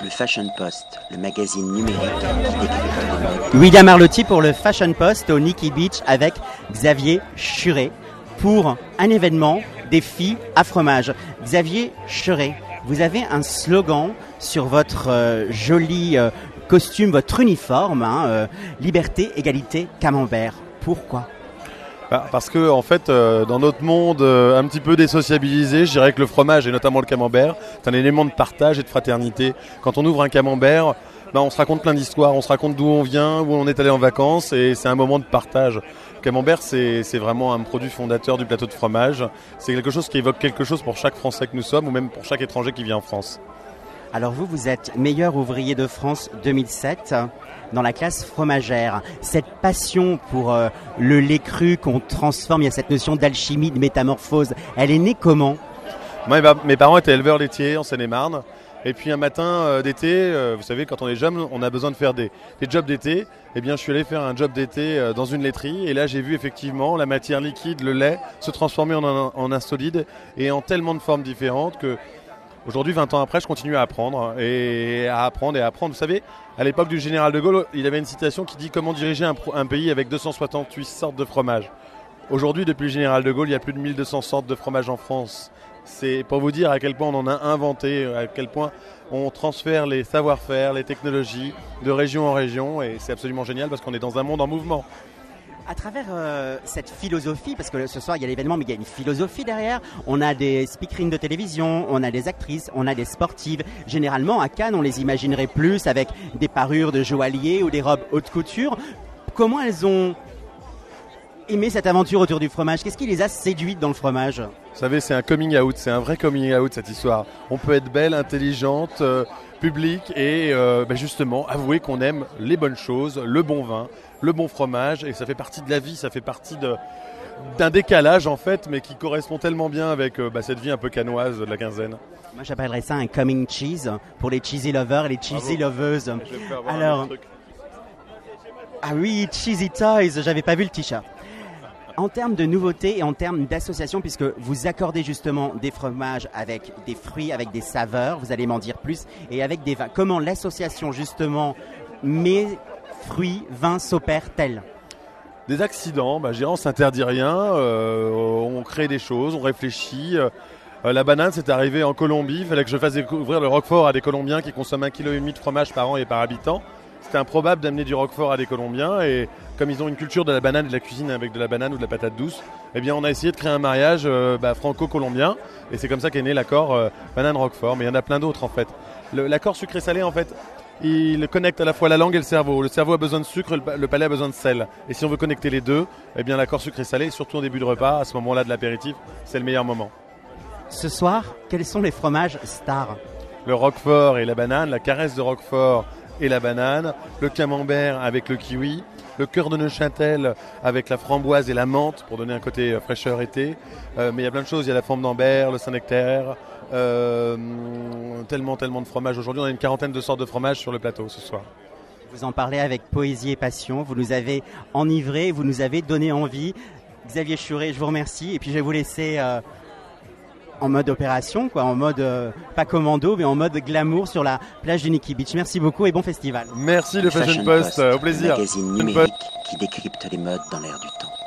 Le Fashion Post, le magazine numérique qui décrypte. William Arlotti pour le Fashion Post au Nikki Beach avec Xavier Churet pour un événement des filles à fromage. Xavier Churet, vous avez un slogan sur votre euh, joli euh, costume, votre uniforme, hein, euh, liberté, égalité, camembert. Pourquoi? Parce que en fait, euh, dans notre monde euh, un petit peu désociabilisé, je dirais que le fromage et notamment le camembert, c'est un élément de partage et de fraternité. Quand on ouvre un camembert, bah, on se raconte plein d'histoires, on se raconte d'où on vient, où on est allé en vacances, et c'est un moment de partage. Le camembert, c'est c'est vraiment un produit fondateur du plateau de fromage. C'est quelque chose qui évoque quelque chose pour chaque Français que nous sommes, ou même pour chaque étranger qui vient en France. Alors vous, vous êtes meilleur ouvrier de France 2007 dans la classe fromagère. Cette passion pour euh, le lait cru qu'on transforme, il y a cette notion d'alchimie, de métamorphose, elle est née comment? Moi, mes- parents étaient éleveurs laitiers en Seine-et-Marne. Et puis un matin euh, d'été, euh, vous savez, quand on est jeune, on a besoin de faire des, jobs d'été. Eh bien, je suis allé faire un job d'été dans une laiterie. Et là, j'ai vu effectivement la matière liquide, le lait, se transformer en en un solide et en tellement de formes différentes que aujourd'hui, 20 ans après, je continue à apprendre et à apprendre et à apprendre. Vous savez, à l'époque du général de Gaulle, il avait une citation qui dit comment diriger un, un pays avec 268 sortes de fromage? Aujourd'hui, depuis le général de Gaulle, il y a plus de 1200 sortes de fromage en France. C'est pour vous dire à quel point on en a inventé, à quel point on transfère les savoir-faire, les technologies de région en région, et c'est absolument génial parce qu'on est dans un monde en mouvement. À travers euh, cette philosophie, parce que ce soir il y a l'événement, mais il y a une philosophie derrière. On a des speakerines de télévision, on a des actrices, on a des sportives. Généralement à Cannes, on les imaginerait plus avec des parures de joaillier ou des robes haute couture. Comment elles ont aimé cette aventure autour du fromage Qu'est-ce qui les a séduites dans le fromage? Vous savez, c'est un coming out, c'est un vrai coming out cette histoire. On peut être belle, intelligente, euh, publique et euh, ben justement avouer qu'on aime les bonnes choses, le bon vin, le bon fromage et ça fait partie de la vie, ça fait partie de d'un décalage en fait, mais qui correspond tellement bien avec euh, bah, cette vie un peu canoise de la quinzaine. Moi j'appellerais ça un coming cheese pour les cheesy lovers et les cheesy loveuses. Alors. Ah oui, Cheesy Toys, j'avais pas vu le t-shirt. En termes de nouveautés et en termes d'association, puisque vous accordez justement des fromages avec des fruits, avec des saveurs, vous allez m'en dire plus, et avec des vins. Comment l'association justement mes fruits, vins s'opère-t-elle? Des accidents, bah, on s'interdit rien, euh, on crée des choses, on réfléchit. euh, la banane, c'est arrivé en Colombie, il fallait que je fasse découvrir le Roquefort à des Colombiens qui consomment un kilo et demi de fromage par an et par habitant. C'était improbable d'amener du Roquefort à des Colombiens et comme ils ont une culture de la banane et de la cuisine avec de la banane ou de la patate douce, eh bien on a essayé de créer un mariage euh, bah, franco-colombien et c'est comme ça qu'est né l'accord euh, banane-Roquefort. Mais il y en a plein d'autres en fait. L'accord sucré-salé en fait, il connecte à la fois la langue et le cerveau. Le cerveau a besoin de sucre, le palais a besoin de sel. Et si on veut connecter les deux, eh bien l'accord sucré-salé, surtout en début de repas, à ce moment-là de l'apéritif, c'est le meilleur moment. Ce soir, quels sont les fromages stars? Le Roquefort et la banane, la caresse de Roquefort et la banane, le camembert avec le kiwi, le cœur de Neuchâtel avec la framboise et la menthe pour donner un côté euh, fraîcheur été. Euh, mais il y a plein de choses, il y a la forme d'Ambert, le Saint-Nectaire, euh, tellement, tellement de fromages. Aujourd'hui, on a une quarantaine de sortes de fromages sur le plateau ce soir. Vous en parlez avec poésie et passion, vous nous avez enivrés, vous nous avez donné envie. Xavier Churet, je vous remercie, et puis je vais vous laisser en mode opération, quoi, en mode euh, pas commando, mais en mode glamour sur la plage du Nikki Beach. Merci beaucoup et bon festival. Merci le Fashion Post, au le plaisir. magazine Fashion numérique qui décrypte les modes dans l'air du temps.